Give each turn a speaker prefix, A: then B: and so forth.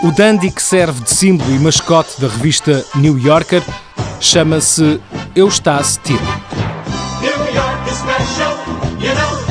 A: O dandy que serve de símbolo e mascote da revista New Yorker chama-se Eustace Estás New York is special, you know.